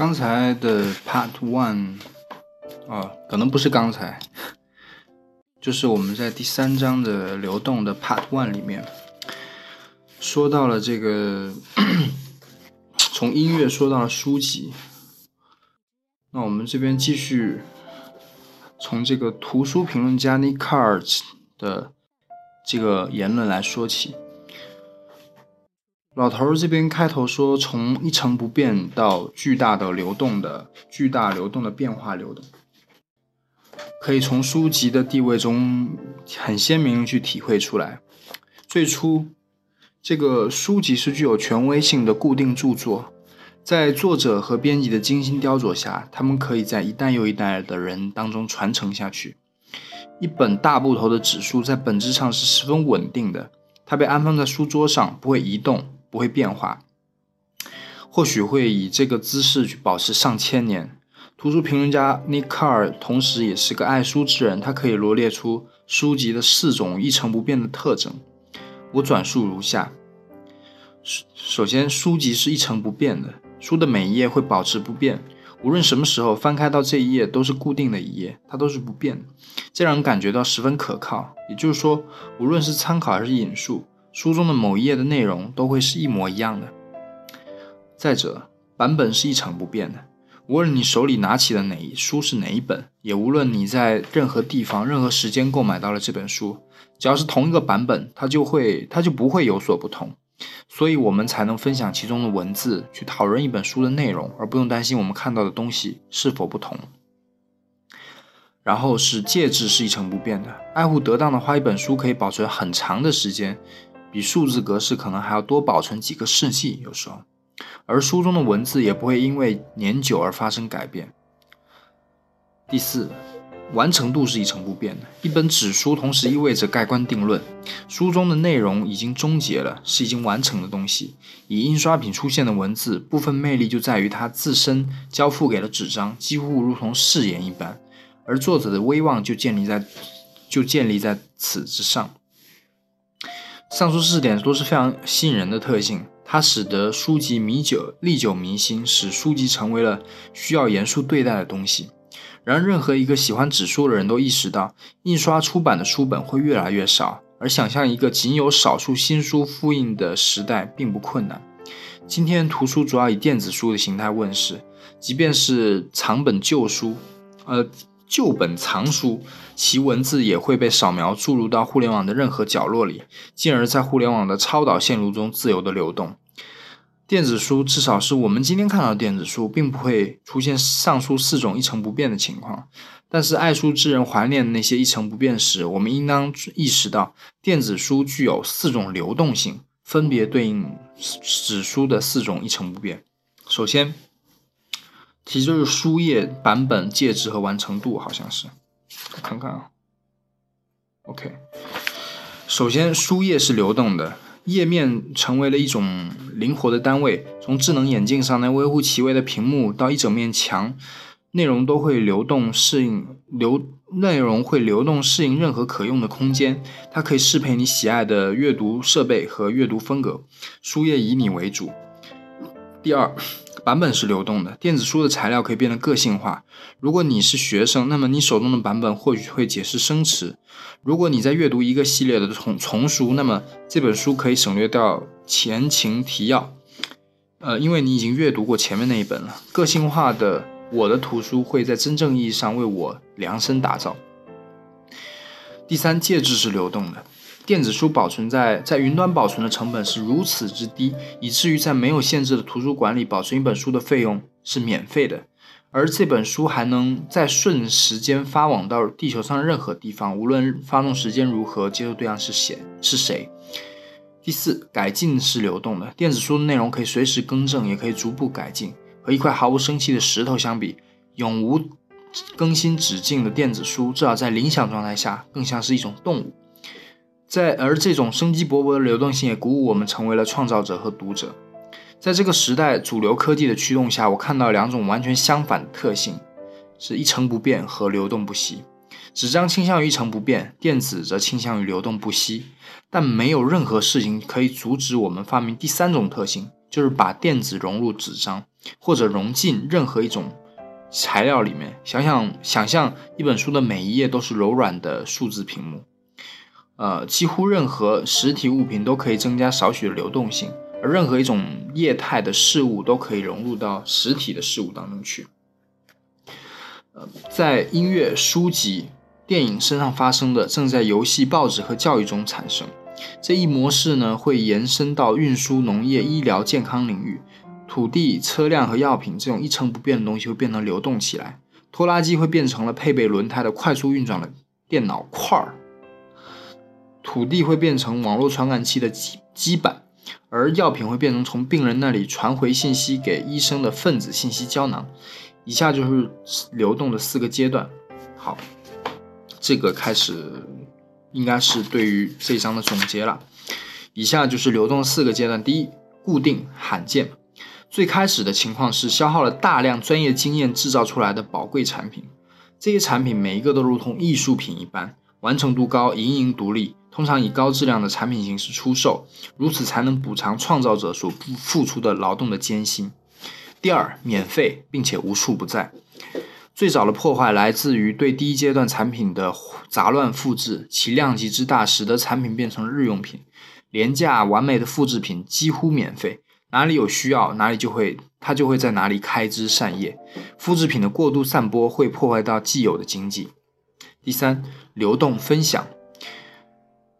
刚才的 Part One，啊，可能不是刚才，就是我们在第三章的流动的 Part One 里面，说到了这个，从音乐说到了书籍。那我们这边继续从这个图书评论家 Nick Cards 的这个言论来说起。老头儿这边开头说，从一成不变到巨大的流动的巨大流动的变化流动，可以从书籍的地位中很鲜明去体会出来。最初，这个书籍是具有权威性的固定著作，在作者和编辑的精心雕琢下，他们可以在一代又一代的人当中传承下去。一本大部头的纸书在本质上是十分稳定的，它被安放在书桌上，不会移动。不会变化，或许会以这个姿势去保持上千年。图书评论家 Nick Carr 同时也是个爱书之人，他可以罗列出书籍的四种一成不变的特征。我转述如下：首先，书籍是一成不变的，书的每一页会保持不变，无论什么时候翻开到这一页都是固定的一页，它都是不变的，这让人感觉到十分可靠。也就是说，无论是参考还是引述。书中的某一页的内容都会是一模一样的。再者，版本是一成不变的，无论你手里拿起的哪一书是哪一本，也无论你在任何地方、任何时间购买到了这本书，只要是同一个版本，它就会它就不会有所不同。所以，我们才能分享其中的文字，去讨论一本书的内容，而不用担心我们看到的东西是否不同。然后是介质是一成不变的，爱护得当的话，一本书可以保存很长的时间。比数字格式可能还要多保存几个世纪，有时候，而书中的文字也不会因为年久而发生改变。第四，完成度是一成不变的。一本纸书同时意味着盖棺定论，书中的内容已经终结了，是已经完成的东西。以印刷品出现的文字，部分魅力就在于它自身交付给了纸张，几乎如同誓言一般，而作者的威望就建立在就建立在此之上。上述四点都是非常吸引人的特性，它使得书籍弥久、历久弥新，使书籍成为了需要严肃对待的东西。然而，任何一个喜欢纸书的人都意识到，印刷出版的书本会越来越少，而想象一个仅有少数新书复印的时代并不困难。今天，图书主要以电子书的形态问世，即便是藏本旧书，呃。旧本藏书，其文字也会被扫描注入到互联网的任何角落里，进而，在互联网的超导线路中自由的流动。电子书，至少是我们今天看到的电子书，并不会出现上述四种一成不变的情况。但是，爱书之人怀念那些一成不变时，我们应当意识到，电子书具有四种流动性，分别对应纸书的四种一成不变。首先。其实就是书页版本、介质和完成度，好像是，我看看啊。OK，首先书页是流动的，页面成为了一种灵活的单位，从智能眼镜上那微乎其微的屏幕到一整面墙，内容都会流动适应流，内容会流动适应任何可用的空间，它可以适配你喜爱的阅读设备和阅读风格，书页以你为主。第二。版本是流动的，电子书的材料可以变得个性化。如果你是学生，那么你手中的版本或许会解释生词；如果你在阅读一个系列的丛丛书，那么这本书可以省略掉前情提要，呃，因为你已经阅读过前面那一本了。个性化的我的图书会在真正意义上为我量身打造。第三，介质是流动的。电子书保存在在云端保存的成本是如此之低，以至于在没有限制的图书馆里保存一本书的费用是免费的，而这本书还能在瞬时间发往到地球上任何地方，无论发送时间如何，接收对象是谁是谁。第四，改进是流动的，电子书的内容可以随时更正，也可以逐步改进。和一块毫无生气的石头相比，永无更新止境的电子书，至少在理想状态下，更像是一种动物。在而这种生机勃勃的流动性也鼓舞我们成为了创造者和读者。在这个时代主流科技的驱动下，我看到两种完全相反的特性：是一成不变和流动不息。纸张倾向于一成不变，电子则倾向于流动不息。但没有任何事情可以阻止我们发明第三种特性，就是把电子融入纸张。或者融进任何一种材料里面。想想想象一本书的每一页都是柔软的数字屏幕，呃，几乎任何实体物品都可以增加少许的流动性，而任何一种液态的事物都可以融入到实体的事物当中去。呃，在音乐、书籍、电影身上发生的，正在游戏、报纸和教育中产生。这一模式呢，会延伸到运输、农业、医疗、健康领域。土地、车辆和药品这种一成不变的东西会变得流动起来。拖拉机会变成了配备轮胎的快速运转的电脑块儿。土地会变成网络传感器的基基板，而药品会变成从病人那里传回信息给医生的分子信息胶囊。以下就是流动的四个阶段。好，这个开始应该是对于这一章的总结了。以下就是流动四个阶段：第一，固定罕见。最开始的情况是消耗了大量专业经验制造出来的宝贵产品，这些产品每一个都如同艺术品一般，完成度高，盈盈独立，通常以高质量的产品形式出售，如此才能补偿创造者所付付出的劳动的艰辛。第二，免费并且无处不在。最早的破坏来自于对第一阶段产品的杂乱复制，其量级之大，使得产品变成日用品。廉价完美的复制品几乎免费，哪里有需要，哪里就会它就会在哪里开枝散叶。复制品的过度散播会破坏到既有的经济。第三，流动分享。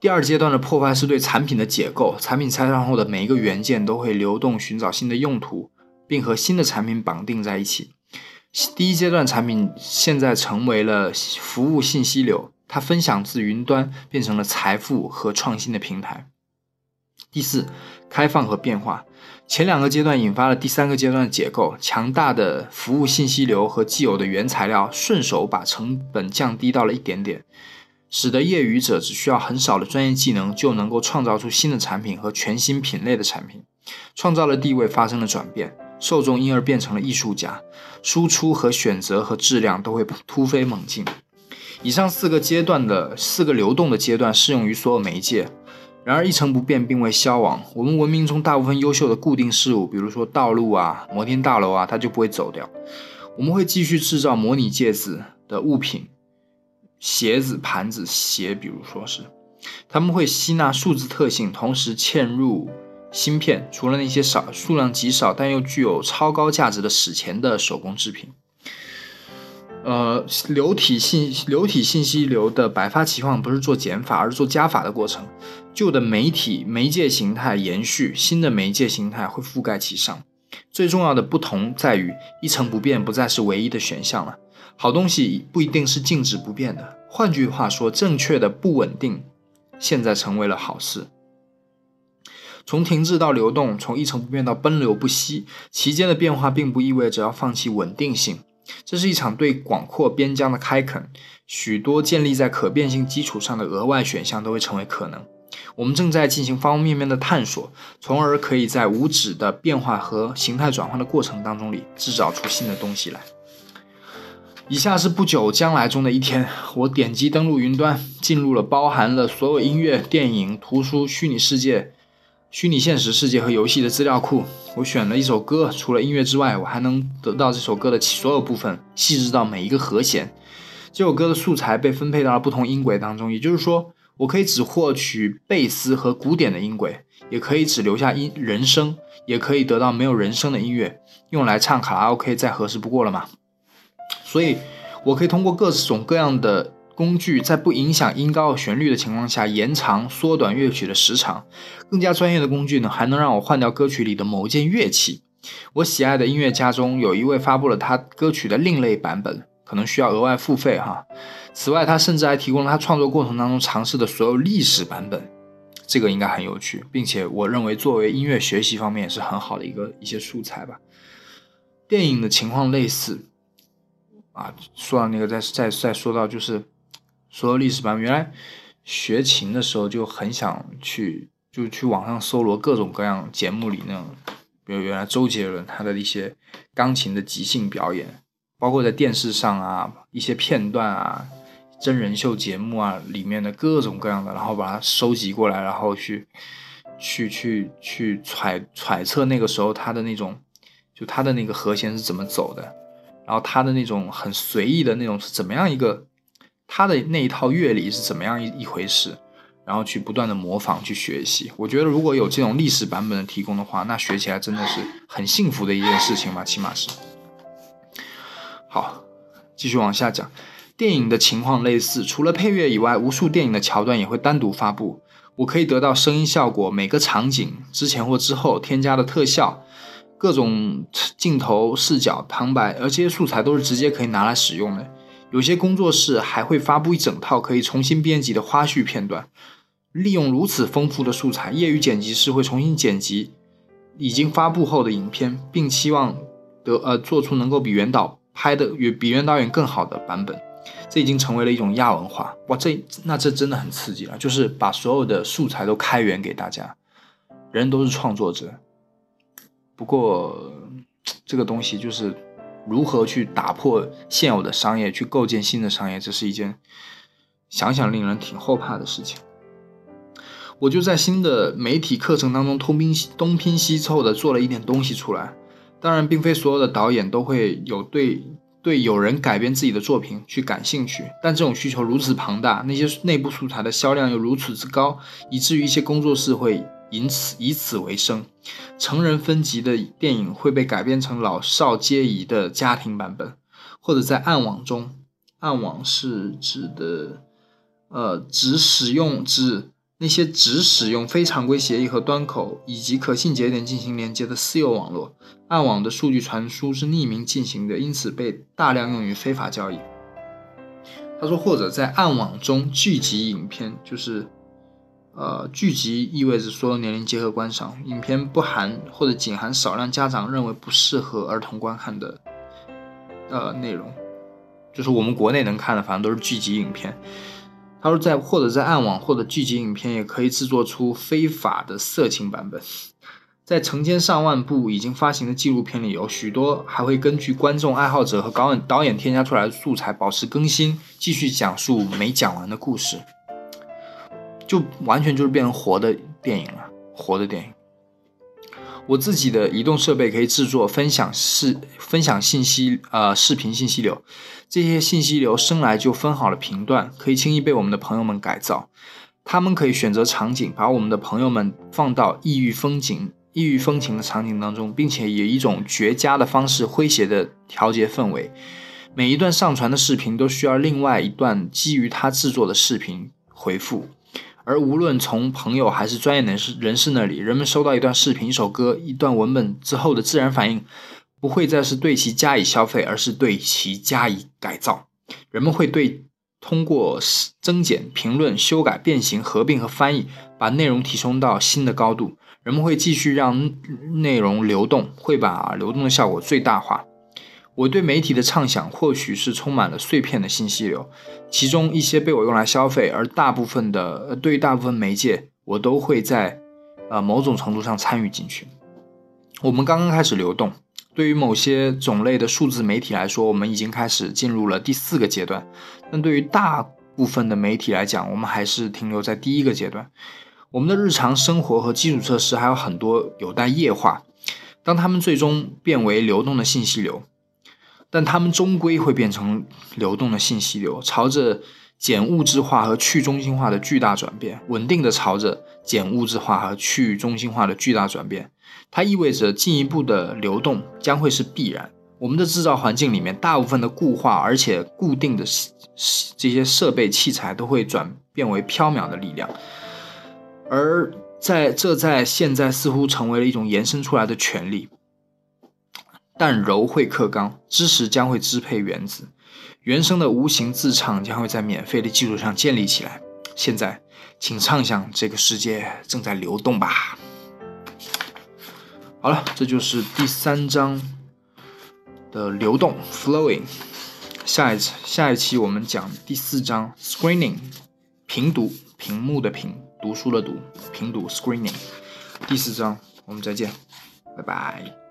第二阶段的破坏是对产品的解构，产品拆散后的每一个元件都会流动寻找新的用途。并和新的产品绑定在一起。第一阶段产品现在成为了服务信息流，它分享自云端，变成了财富和创新的平台。第四，开放和变化。前两个阶段引发了第三个阶段的结构，强大的服务信息流和既有的原材料，顺手把成本降低到了一点点，使得业余者只需要很少的专业技能，就能够创造出新的产品和全新品类的产品，创造的地位发生了转变。受众因而变成了艺术家，输出和选择和质量都会突飞猛进。以上四个阶段的四个流动的阶段适用于所有媒介。然而一成不变并未消亡。我们文明中大部分优秀的固定事物，比如说道路啊、摩天大楼啊，它就不会走掉。我们会继续制造模拟介子的物品，鞋子、盘子、鞋，比如说是，他们会吸纳数字特性，同时嵌入。芯片除了那些少数量极少但又具有超高价值的史前的手工制品，呃，流体信流体信息流的百发齐放不是做减法，而是做加法的过程。旧的媒体媒介形态延续，新的媒介形态会覆盖其上。最重要的不同在于，一成不变不再是唯一的选项了。好东西不一定是静止不变的。换句话说，正确的不稳定现在成为了好事。从停滞到流动，从一成不变到奔流不息，其间的变化并不意味着要放弃稳定性。这是一场对广阔边疆的开垦，许多建立在可变性基础上的额外选项都会成为可能。我们正在进行方方面面的探索，从而可以在无止的变化和形态转换的过程当中里制造出新的东西来。以下是不久将来中的一天，我点击登录云端，进入了包含了所有音乐、电影、图书、虚拟世界。虚拟现实世界和游戏的资料库，我选了一首歌，除了音乐之外，我还能得到这首歌的所有部分，细致到每一个和弦。这首歌的素材被分配到了不同音轨当中，也就是说，我可以只获取贝斯和古典的音轨，也可以只留下音人声，也可以得到没有人声的音乐，用来唱卡拉 OK 再合适不过了嘛。所以，我可以通过各种各样的。工具在不影响音高和旋律的情况下延长、缩短乐曲的时长。更加专业的工具呢，还能让我换掉歌曲里的某一件乐器。我喜爱的音乐家中有一位发布了他歌曲的另类版本，可能需要额外付费哈。此外，他甚至还提供了他创作过程当中尝试的所有历史版本，这个应该很有趣，并且我认为作为音乐学习方面也是很好的一个一些素材吧。电影的情况类似啊，说到那个再再再说到就是。说历史版，原来学琴的时候就很想去，就去网上搜罗各种各样节目里那种，比如原来周杰伦他的一些钢琴的即兴表演，包括在电视上啊一些片段啊，真人秀节目啊里面的各种各样的，然后把它收集过来，然后去去去去揣揣测那个时候他的那种就他的那个和弦是怎么走的，然后他的那种很随意的那种是怎么样一个，他的那一套乐理是怎么样一一回事，然后去不断的模仿去学习。我觉得如果有这种历史版本的提供的话，那学起来真的是很幸福的一件事情吧，起码是。好，继续往下讲。电影的情况类似，除了配乐以外，无数电影的桥段也会单独发布。我可以得到声音效果，每个场景之前或之后添加的特效，各种镜头视角、旁白，而这些素材都是直接可以拿来使用的。有些工作室还会发布一整套可以重新编辑的花絮片段。利用如此丰富的素材，业余剪辑师会重新剪辑已经发布后的影片，并期望得呃做出能够比原导拍的与比原导演更好的版本。这已经成为了一种亚文化哇！这那这真的很刺激了，就是把所有的素材都开源给大家，人都是创作者。不过这个东西就是如何去打破现有的商业，去构建新的商业，这是一件想想令人挺后怕的事情。我就在新的媒体课程当中东拼东拼西凑的做了一点东西出来。当然，并非所有的导演都会有对。对有人改编自己的作品去感兴趣，但这种需求如此庞大，那些内部素材的销量又如此之高，以至于一些工作室会因此以此为生。成人分级的电影会被改编成老少皆宜的家庭版本，或者在暗网中，暗网是指的，呃，只使用只。那些只使用非常规协议和端口以及可信节点进行连接的私有网络，暗网的数据传输是匿名进行的，因此被大量用于非法交易。他说，或者在暗网中聚集影片，就是，呃，剧集意味着所有年龄结合观赏，影片不含或者仅含少量家长认为不适合儿童观看的，呃，内容，就是我们国内能看的，反正都是剧集影片。他说，在或者在暗网或者剧集影片，也可以制作出非法的色情版本。在成千上万部已经发行的纪录片里，有许多还会根据观众爱好者和导演导演添加出来的素材保持更新，继续讲述没讲完的故事。就完全就是变成活的电影了，活的电影。我自己的移动设备可以制作分享视分享信息呃视频信息流，这些信息流生来就分好了频段，可以轻易被我们的朋友们改造。他们可以选择场景，把我们的朋友们放到异域风景、异域风情的场景当中，并且以一种绝佳的方式诙谐的调节氛围。每一段上传的视频都需要另外一段基于他制作的视频回复。而无论从朋友还是专业人士人士那里，人们收到一段视频、一首歌、一段文本之后的自然反应，不会再是对其加以消费，而是对其加以改造。人们会对通过增减、评论、修改、变形、合并和翻译，把内容提升到新的高度。人们会继续让内容流动，会把流动的效果最大化。我对媒体的畅想，或许是充满了碎片的信息流，其中一些被我用来消费，而大部分的，对于大部分媒介，我都会在，呃，某种程度上参与进去。我们刚刚开始流动，对于某些种类的数字媒体来说，我们已经开始进入了第四个阶段，但对于大部分的媒体来讲，我们还是停留在第一个阶段。我们的日常生活和基础设施还有很多有待液化，当它们最终变为流动的信息流。但它们终归会变成流动的信息流，朝着减物质化和去中心化的巨大转变，稳定的朝着减物质化和去中心化的巨大转变。它意味着进一步的流动将会是必然。我们的制造环境里面，大部分的固化而且固定的这些设备器材都会转变为缥缈的力量，而在这在现在似乎成为了一种延伸出来的权利。但柔会克刚，知识将会支配原子，原生的无形自唱将会在免费的基础上建立起来。现在，请畅想这个世界正在流动吧。好了，这就是第三章的流动 （flowing）。下一次，下一期我们讲第四章 （screening），平读，屏幕的屏，读书的读，平读 （screening）。第四章，我们再见，拜拜。